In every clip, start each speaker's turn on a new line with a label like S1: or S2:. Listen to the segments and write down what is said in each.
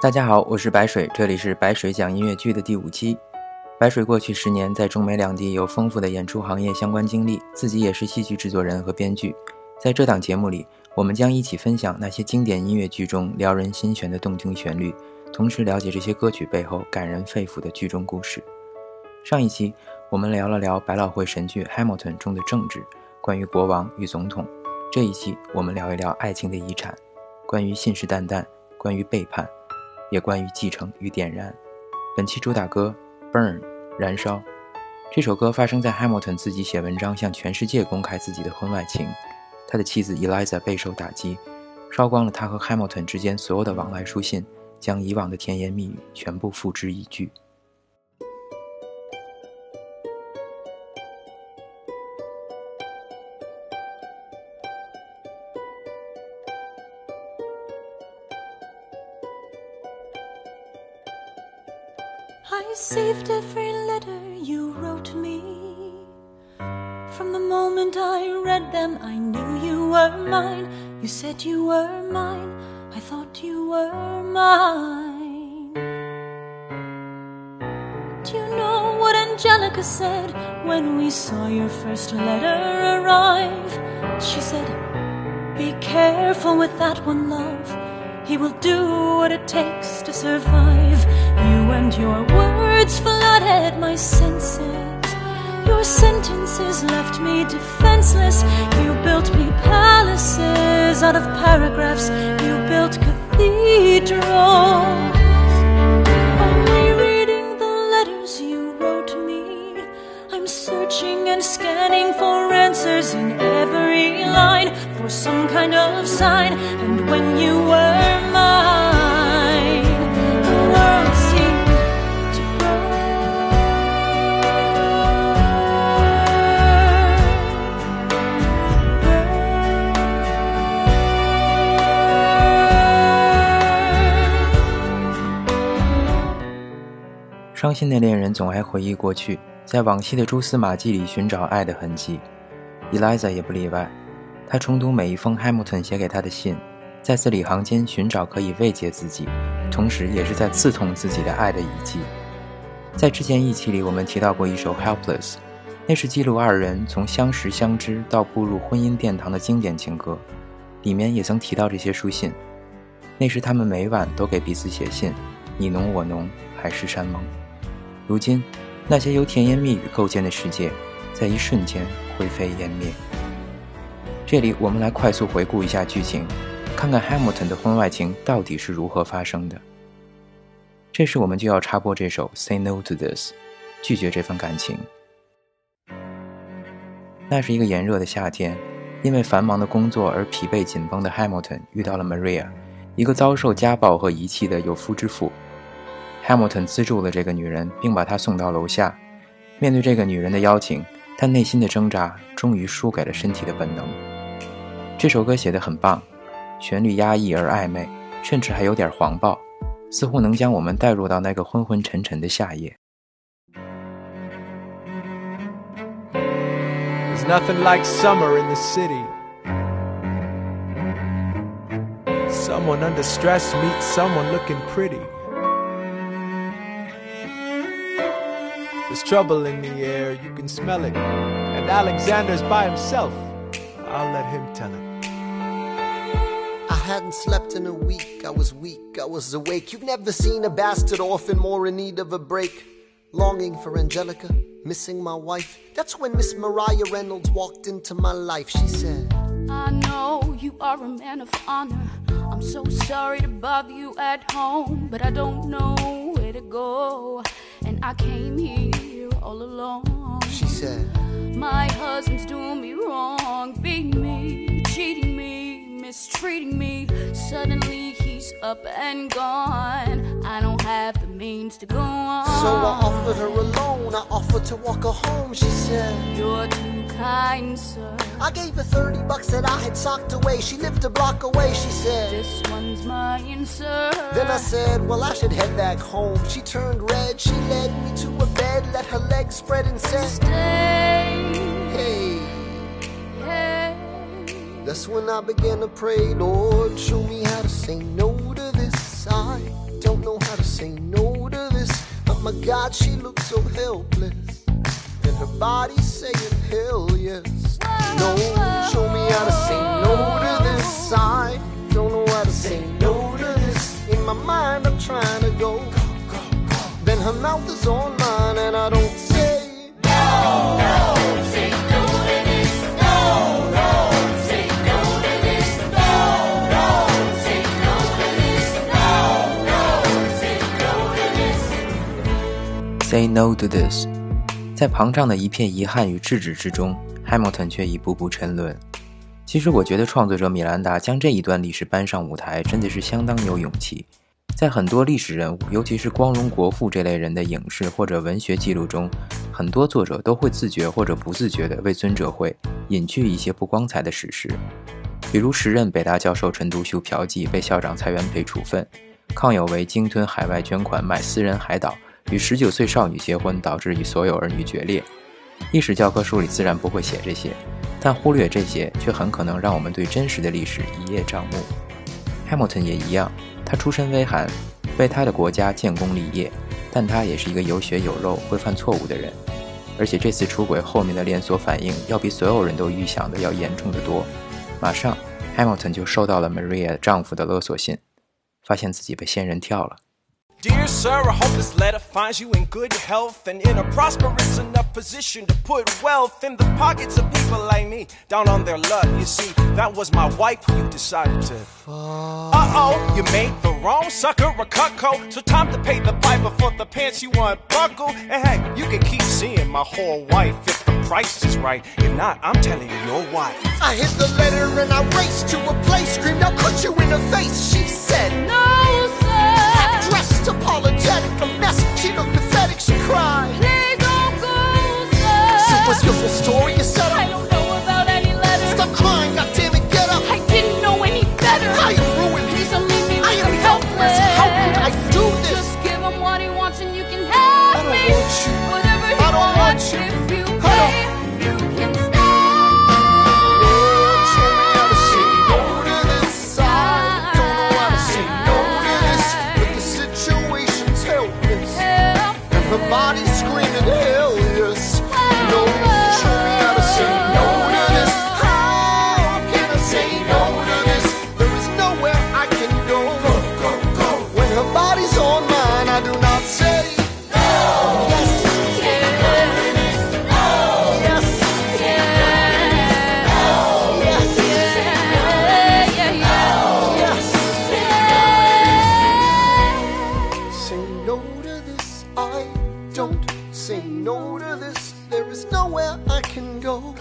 S1: 大家好，我是白水，这里是白水讲音乐剧的第五期。白水过去十年在中美两地有丰富的演出行业相关经历，自己也是戏剧制作人和编剧。在这档节目里，我们将一起分享那些经典音乐剧中撩人心弦的动听旋律，同时了解这些歌曲背后感人肺腑的剧中故事。上一期我们聊了聊百老汇神剧《Hamilton》中的政治，关于国王与总统。这一期我们聊一聊爱情的遗产，关于信誓旦旦，关于背叛。也关于继承与点燃。本期主打歌《Burn》燃烧。这首歌发生在 Hamilton 自己写文章向全世界公开自己的婚外情，他的妻子 Eliza 备受打击，烧光了他和 Hamilton 之间所有的往来书信，将以往的甜言蜜语全部付之一炬。
S2: You were mine. Do you know what Angelica said when we saw your first letter arrive? She said, Be careful with that one, love. He will do what it takes to survive. You and your words flooded my senses. Your sentences left me defenseless. You built me palaces out of paragraphs. You built cathedrals. Only reading the letters you wrote me. I'm searching and scanning for answers in every line, for some kind of sign. And when you were mine,
S1: 伤心的恋人总爱回忆过去，在往昔的蛛丝马迹里寻找爱的痕迹。Eliza 也不例外，她重读每一封 Hamilton 写给她的信，在字里行间寻找可以慰藉自己，同时也是在刺痛自己的爱的遗迹。在之前一期里，我们提到过一首《Helpless》，那是记录二人从相识相知到步入婚姻殿堂的经典情歌，里面也曾提到这些书信。那时他们每晚都给彼此写信，你侬我侬，海誓山盟。如今，那些由甜言蜜语构建的世界，在一瞬间灰飞烟灭。这里，我们来快速回顾一下剧情，看看 Hamilton 的婚外情到底是如何发生的。这时，我们就要插播这首《Say No to This》，拒绝这份感情。那是一个炎热的夏天，因为繁忙的工作而疲惫紧绷的 Hamilton 遇到了 Maria，一个遭受家暴和遗弃的有夫之妇。Hamilton 资助了这个女人，并把她送到楼下。面对这个女人的邀请，他内心的挣扎终于输给了身体的本能。这首歌写得很棒，旋律压抑而暧昧，甚至还有点黄暴，似乎能将我们带入到那个昏昏沉沉的夏夜。
S3: Nothing like summer in the city. Someone under stress meets someone looking pretty. There's trouble in the air, you can smell it. And Alexander's by himself. I'll let him tell it.
S4: I hadn't slept in a week. I was weak. I was awake. You've never seen a bastard orphan more in need of a break. Longing for Angelica, missing my wife. That's when Miss Mariah Reynolds walked into my life. She said,
S5: I know you are a man of honor. I'm so sorry to bother you at home, but I don't know where to go. And I came here all alone.
S4: She said,
S5: My husband's doing me wrong, beating me, cheating me, mistreating me. Suddenly he's up and gone. I don't have the means to go on.
S4: So I offered her a loan. I offered to walk her home. She said,
S5: You're too kind, sir.
S4: I gave her 30 bucks that I had socked away. She lived a block away. She said,
S5: This one's mine, sir.
S4: Then I said, Well, I should head back home. She turned red. She led me to a bed, let her legs spread and said,
S5: Stay.
S4: Hey.
S5: Hey.
S4: That's when I began to pray, Lord, show me how to say no to this. I don't know how to say no to this. Oh my god, she looked so helpless. And her body saying hell yes. No, show me how to say no to this. I don't know how to say no to this. In my mind, I'm trying to go. Then her mouth is on mine, and I don't say
S1: Say no to this。在膨胀的一片遗憾与制止之中，Hamilton 却一步步沉沦。其实，我觉得创作者米兰达将这一段历史搬上舞台，真的是相当有勇气。在很多历史人物，尤其是光荣国父这类人的影视或者文学记录中，很多作者都会自觉或者不自觉地为尊者会隐去一些不光彩的史实，比如时任北大教授陈独秀嫖妓被校长蔡元培处分，康有为鲸吞海外捐款买私人海岛，与十九岁少女结婚导致与所有儿女决裂。历史教科书里自然不会写这些，但忽略这些却很可能让我们对真实的历史一叶障目。Hamilton 也一样，他出身微寒，为他的国家建功立业，但他也是一个有血有肉、会犯错误的人。而且这次出轨后面的连锁反应要比所有人都预想的要严重的多。马上，Hamilton 就收到了 Maria 丈夫的勒索信，发现自己被仙人跳了。
S6: Dear sir, I hope this letter finds you in good health and in a prosperous enough position to put wealth in the pockets of people like me down on their luck. You see, that was my wife who you decided to. Uh oh, you made the wrong sucker a cutco. So time to pay the piper for the pants you want unbuckle. And hey, you can keep seeing my whole wife if the price is right. If not, I'm telling you, your wife.
S4: I hit the letter and I raced to a place, screamed, I'll cut you in the face. She said,
S5: No, sir.
S4: dressed apologetic, a mess. She looked pathetic, she cried.
S5: Please don't go, sir.
S4: So what's your full story? You said
S5: I don't know
S4: nowhere I can go.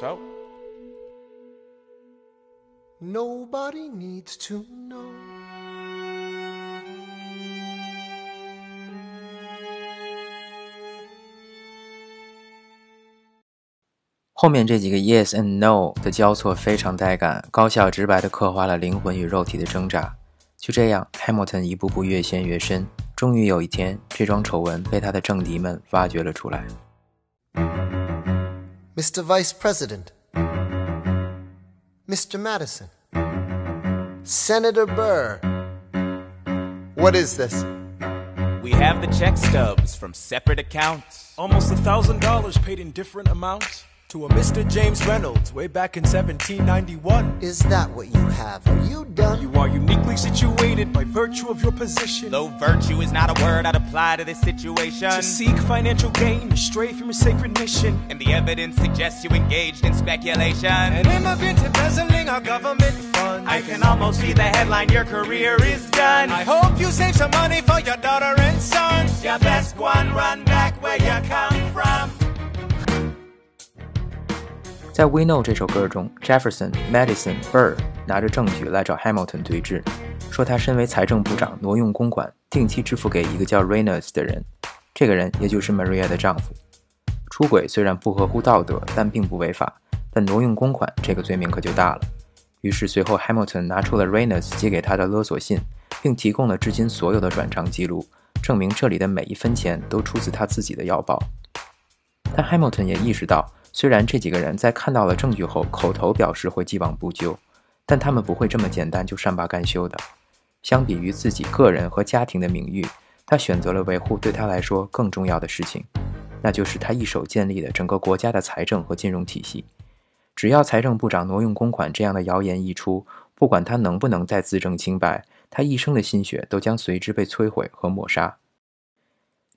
S6: So?
S4: Nobody needs to know.
S1: 后面这几个 yes and no 的交错非常带感，高效直白地刻画了灵魂与肉体的挣扎。就这样，Hamilton 一步步越陷越深，终于有一天，这桩丑闻被他的政敌们挖掘了出来。
S4: Mr. Vice President, Mr. Madison, Senator Burr. What is this?
S7: We have the check stubs from separate accounts.
S3: Almost a thousand dollars paid in different amounts to a Mr. James Reynolds way back in 1791.
S4: Is that what you have? Are you done?
S3: You are uniquely situated by virtue of your position.
S7: Though virtue is not a word I'd apply to this situation.
S3: To seek financial gain, to stray from your sacred mission.
S7: And the evidence suggests you engaged in speculation.
S3: An immigrant embezzling our government funds.
S7: I can almost see the headline, your career is done.
S3: I hope you save some money for your daughter and son.
S7: Your best one run back where you come
S1: 在《We Know》这首歌中，Jefferson、Madison、Burr 拿着证据来找 Hamilton 对峙，说他身为财政部长挪用公款，定期支付给一个叫 Reynolds 的人，这个人也就是 Maria 的丈夫。出轨虽然不合乎道德，但并不违法，但挪用公款这个罪名可就大了。于是随后 Hamilton 拿出了 Reynolds 寄给他的勒索信，并提供了至今所有的转账记录，证明这里的每一分钱都出自他自己的腰包。但 Hamilton 也意识到，虽然这几个人在看到了证据后口头表示会既往不咎，但他们不会这么简单就善罢甘休的。相比于自己个人和家庭的名誉，他选择了维护对他来说更重要的事情，那就是他一手建立的整个国家的财政和金融体系。只要财政部长挪用公款这样的谣言一出，不管他能不能再自证清白，他一生的心血都将随之被摧毁和抹杀。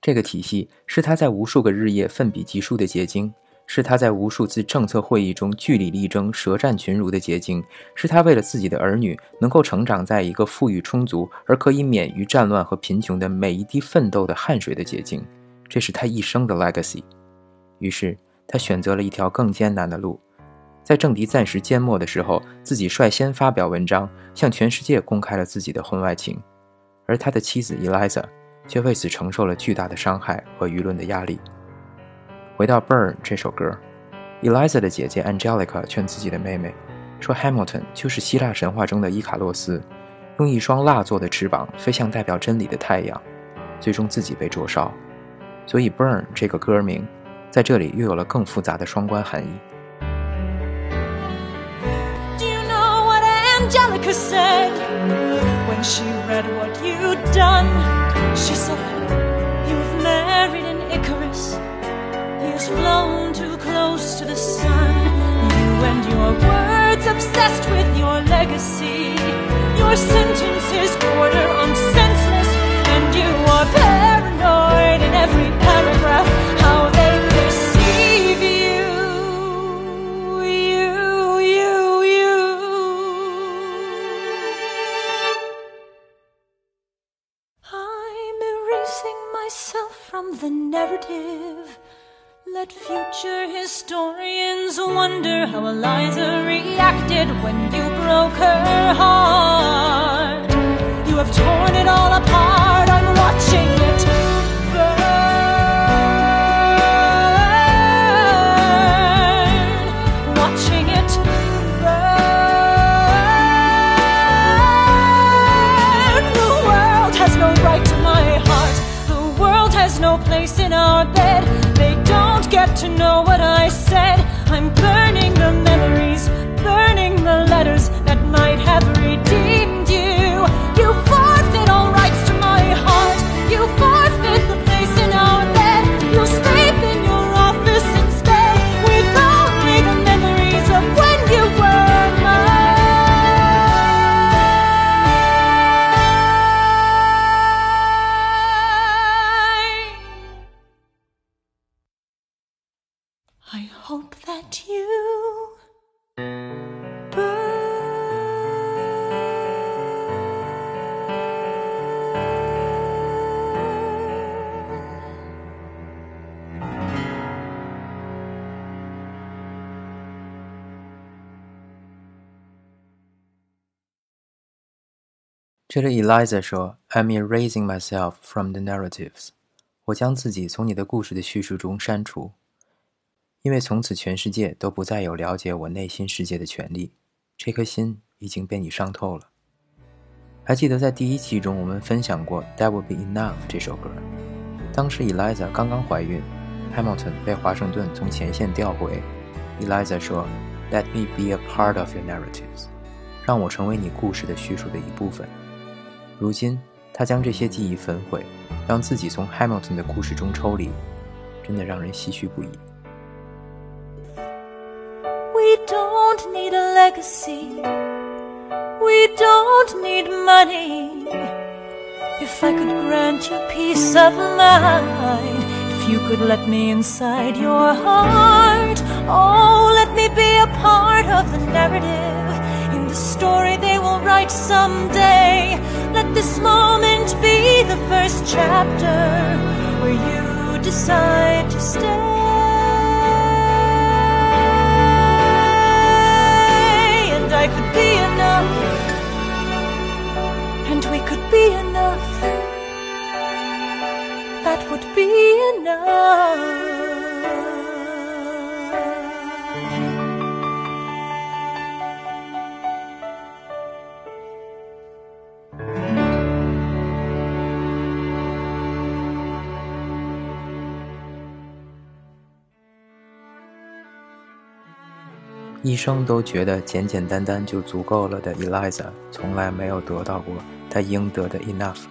S1: 这个体系是他在无数个日夜奋笔疾书的结晶，是他在无数次政策会议中据理力争、舌战群儒的结晶，是他为了自己的儿女能够成长在一个富裕充足而可以免于战乱和贫穷的每一滴奋斗的汗水的结晶。这是他一生的 legacy。于是，他选择了一条更艰难的路，在政敌暂时缄默的时候，自己率先发表文章，向全世界公开了自己的婚外情，而他的妻子 Eliza。却为此承受了巨大的伤害和舆论的压力。回到《Burn》这首歌，Eliza 的姐姐 Angelica 劝自己的妹妹说：“Hamilton 就是希腊神话中的伊卡洛斯，用一双蜡做的翅膀飞向代表真理的太阳，最终自己被灼烧。所以，《Burn》这个歌名在这里又有了更复杂的双关含义。”
S2: Angelica said when she read what you'd done? She said, has flown too close to the sun. You and your words obsessed with your legacy. Your sentences border on senseless, and you are paranoid in every paragraph. Let future historians wonder how Eliza reacted when you broke her heart. You have torn it all apart. I'm watching it burn. Watching it burn. The world has no right to my heart. The world has no place in our bed. Get to know what I said. I'm burning the memories,
S1: 这里 Eliza 说：“I'm erasing myself from the narratives。”我将自己从你的故事的叙述中删除，因为从此全世界都不再有了解我内心世界的权利。这颗心已经被你伤透了。还记得在第一期中我们分享过《That will Be Enough》这首歌，当时 Eliza 刚刚怀孕，Hamilton 被华盛顿从前线调回。Eliza 说：“Let me be a part of your narratives，让我成为你故事的叙述的一部分。”如今，他将这些记忆焚毁，让自己从 Hamilton 的故事中抽离，真的让人唏嘘不已。
S2: We don't need a legacy. We don't need money. If I could grant you peace of mind, if you could let me inside your heart, oh, let me be a part of the narrative in the story they will write someday. Let this moment be the first chapter where you decide to stay. And I could be enough, and we could be enough. That would be enough.
S1: 一生都觉得简简单单就足够了的 Eliza，从来没有得到过她应得的 enough。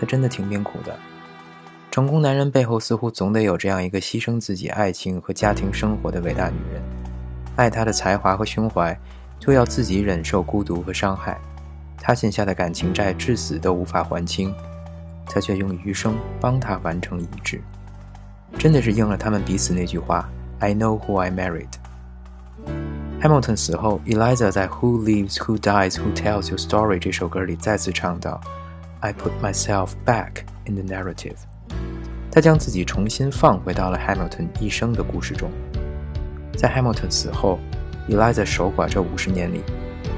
S1: 她真的挺命苦的。成功男人背后似乎总得有这样一个牺牲自己爱情和家庭生活的伟大女人，爱她的才华和胸怀，就要自己忍受孤独和伤害。她欠下的感情债至死都无法还清，他却用余生帮他完成一致。真的是应了他们彼此那句话：“I know who I married。” Hamilton 死后，Eliza 在《Who Lives, Who Dies, Who Tells Your Story》这首歌里再次唱道：“I put myself back in the narrative。”他将自己重新放回到了 Hamilton 一生的故事中。在 Hamilton 死后，Eliza 守寡这五十年里，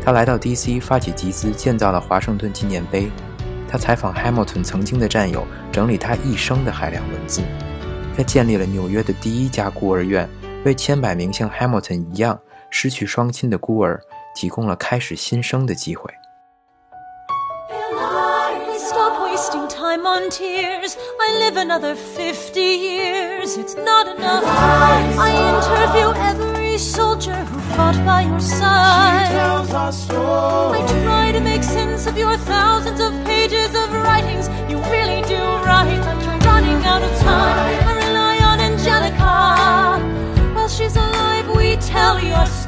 S1: 他来到 DC 发起集资，建造了华盛顿纪念碑。他采访 Hamilton 曾经的战友，整理他一生的海量文字。他建立了纽约的第一家孤儿院，为千百名像 Hamilton 一样失去双亲的孤儿提供了开始新生的机会。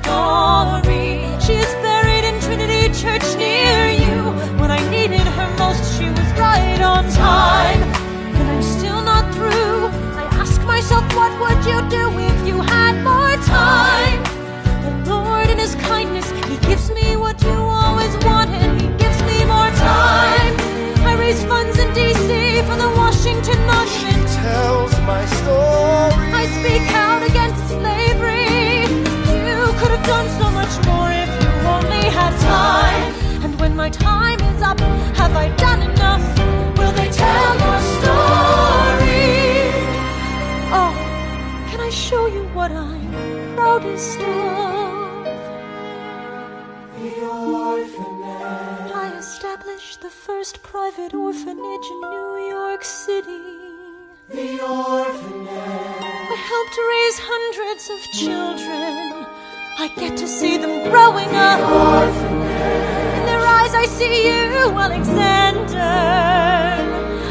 S2: Your. She is buried in Trinity Church near you. When I needed her most, she was right on time. And I'm still not through. I ask myself, what would you do if you had more time? The Lord, in His kindness, He gives me what you always wanted. He gives me more time. I raise funds in D.C. for the Washington Monument.
S8: tells my story.
S2: First private orphanage in New York City. The orphanage. I helped raise hundreds of children. I get to see them growing up. Orphanage. In their eyes, I see you, Alexander.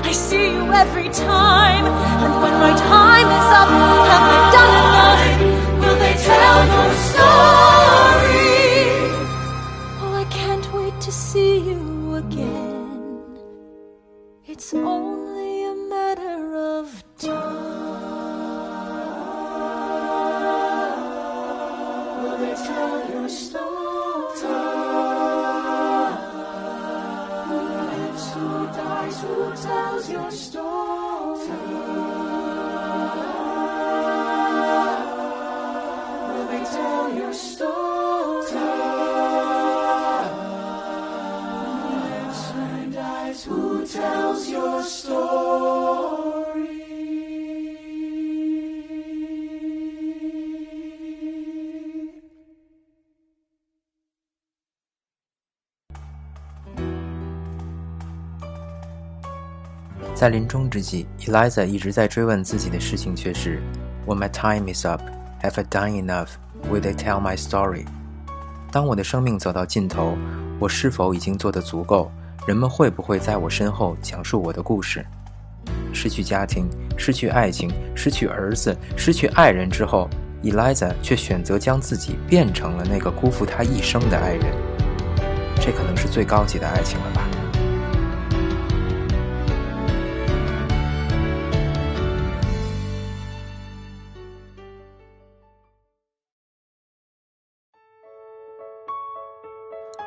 S2: I see you every time. And when my time is up,
S1: 在临终之际，Eliza 一直在追问自己的事情却是：When my time is up, have I done enough? Will they tell my story? 当我的生命走到尽头，我是否已经做得足够？人们会不会在我身后讲述我的故事？失去家庭，失去爱情，失去儿子，失去爱人之后，Eliza 却选择将自己变成了那个辜负她一生的爱人。这可能是最高级的爱情了吧？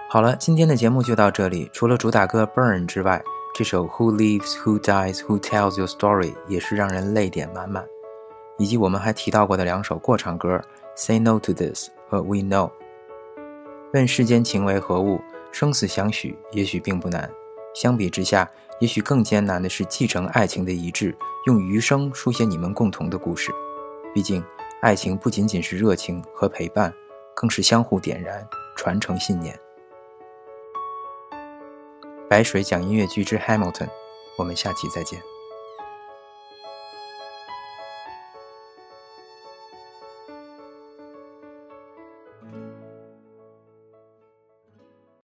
S1: 好了，今天的节目就到这里。除了主打歌《Burn》之外，这首《Who Lives, Who Dies, Who Tells Your Story》也是让人泪点满满，以及我们还提到过的两首过场歌《Say No to This》和《We Know》。问世间情为何物，生死相许也许并不难。相比之下，也许更艰难的是继承爱情的遗志，用余生书写你们共同的故事。毕竟，爱情不仅仅是热情和陪伴，更是相互点燃、传承信念。白水讲音乐剧之 Hamilton，我们下期再见。